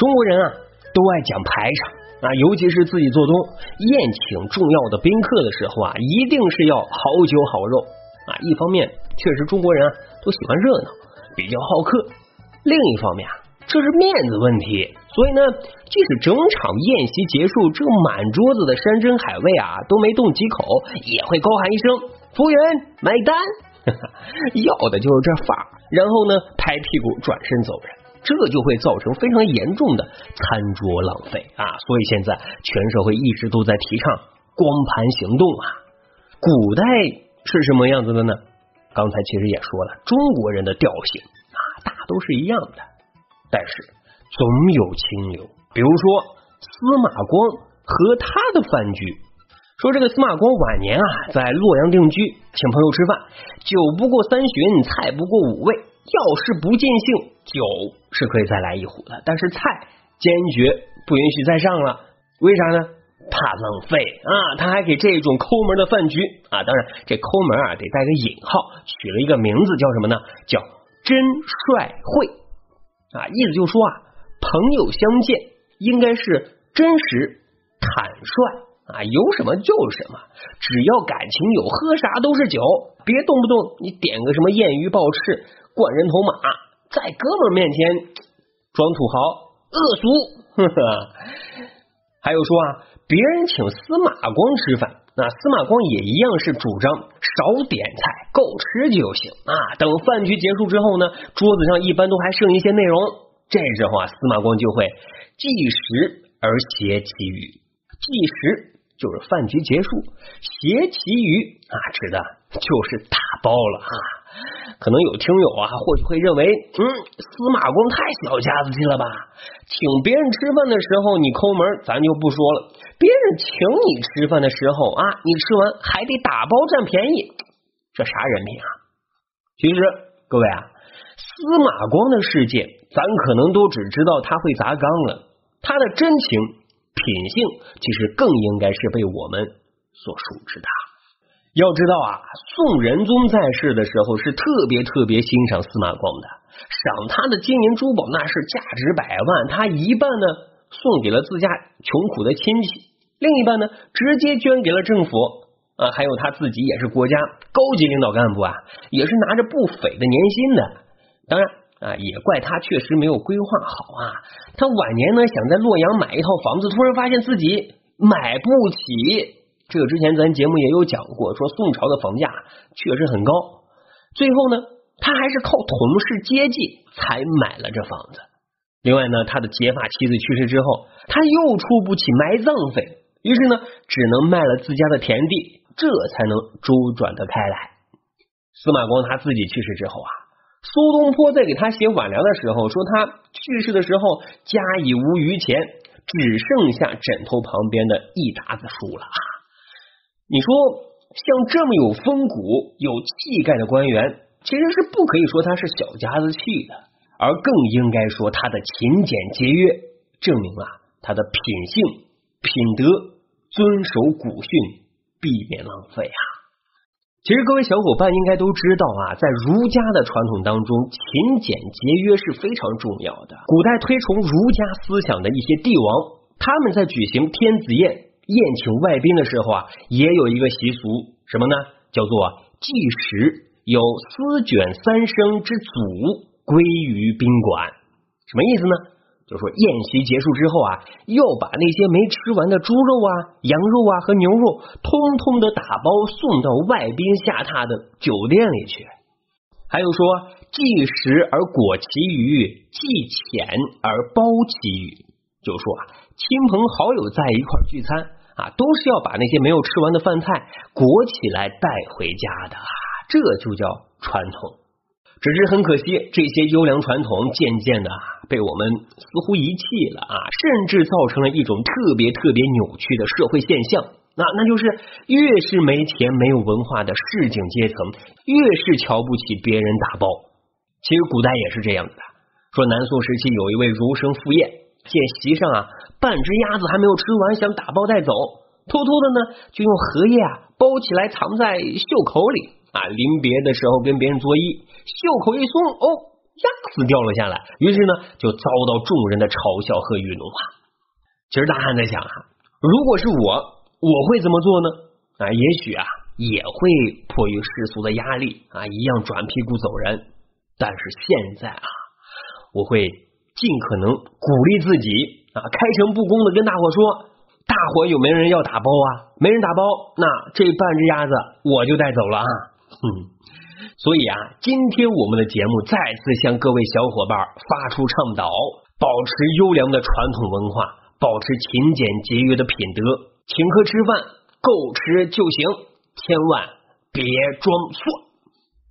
中国人啊都爱讲排场啊，尤其是自己做东宴请重要的宾客的时候啊，一定是要好酒好肉啊。一方面确实中国人啊都喜欢热闹，比较好客；另一方面啊，这是面子问题。所以呢，即使整场宴席结束，这满桌子的山珍海味啊都没动几口，也会高喊一声“服务员买单”，要的就是这范儿。然后呢，拍屁股转身走人，这就会造成非常严重的餐桌浪费啊！所以现在全社会一直都在提倡光盘行动啊。古代是什么样子的呢？刚才其实也说了，中国人的调性啊，大都是一样的，但是。总有清流，比如说司马光和他的饭局。说这个司马光晚年啊，在洛阳定居，请朋友吃饭，酒不过三巡，菜不过五味。要是不尽兴，酒是可以再来一壶的，但是菜坚决不允许再上了。为啥呢？怕浪费啊！他还给这种抠门的饭局啊，当然这抠门啊得带个引号，取了一个名字叫什么呢？叫真率会啊，意思就说啊。朋友相见应该是真实坦率啊，有什么就是什么，只要感情有，喝啥都是酒，别动不动你点个什么艳鱼爆翅、灌人头马，在哥们面前装土豪恶俗。呵呵。还有说啊，别人请司马光吃饭，那司马光也一样是主张少点菜，够吃就行啊。等饭局结束之后呢，桌子上一般都还剩一些内容。这时候啊，司马光就会计时而挟其余。计时就是饭局结束，挟其余啊，指的就是打包了啊。可能有听友啊，或许会认为，嗯，司马光太小家子气了吧？请别人吃饭的时候你抠门，咱就不说了。别人请你吃饭的时候啊，你吃完还得打包占便宜，这啥人品啊？其实各位啊。司马光的世界，咱可能都只知道他会砸缸了。他的真情品性，其实更应该是被我们所熟知的。要知道啊，宋仁宗在世的时候是特别特别欣赏司马光的，赏他的金银珠宝那是价值百万。他一半呢送给了自家穷苦的亲戚，另一半呢直接捐给了政府啊。还有他自己也是国家高级领导干部啊，也是拿着不菲的年薪的。当然啊，也怪他确实没有规划好啊。他晚年呢，想在洛阳买一套房子，突然发现自己买不起。这个之前咱节目也有讲过，说宋朝的房价确实很高。最后呢，他还是靠同事接济才买了这房子。另外呢，他的结发妻子去世之后，他又出不起埋葬费，于是呢，只能卖了自家的田地，这才能周转得开来。司马光他自己去世之后啊。苏东坡在给他写挽联的时候说，他去世的时候家已无余钱，只剩下枕头旁边的一沓子书了啊！你说像这么有风骨、有气概的官员，其实是不可以说他是小家子气的，而更应该说他的勤俭节约，证明了他的品性、品德，遵守古训，避免浪费啊！其实各位小伙伴应该都知道啊，在儒家的传统当中，勤俭节约是非常重要的。古代推崇儒家思想的一些帝王，他们在举行天子宴宴请外宾的时候啊，也有一个习俗，什么呢？叫做祭食，有丝卷三升之祖归于宾馆。什么意思呢？就说宴席结束之后啊，要把那些没吃完的猪肉啊、羊肉啊和牛肉，通通的打包送到外宾下榻的酒店里去。还有说计食而裹其余，计浅而包其余。就说啊，亲朋好友在一块聚餐啊，都是要把那些没有吃完的饭菜裹起来带回家的，这就叫传统。只是很可惜，这些优良传统渐渐的被我们似乎遗弃了啊，甚至造成了一种特别特别扭曲的社会现象。那那就是越是没钱没有文化的市井阶层，越是瞧不起别人打包。其实古代也是这样的。说南宋时期有一位儒生赴宴，见席上啊半只鸭子还没有吃完，想打包带走，偷偷的呢就用荷叶啊包起来藏在袖口里。啊，临别的时候跟别人作揖，袖口一松，哦，鸭子掉了下来。于是呢，就遭到众人的嘲笑和愚弄啊。其实大汉在想啊，如果是我，我会怎么做呢？啊，也许啊，也会迫于世俗的压力啊，一样转屁股走人。但是现在啊，我会尽可能鼓励自己啊，开诚布公的跟大伙说。大伙有没有人要打包啊？没人打包，那这半只鸭子我就带走了啊！哼，所以啊，今天我们的节目再次向各位小伙伴发出倡导：保持优良的传统文化，保持勤俭节约的品德，请客吃饭够吃就行，千万别装蒜。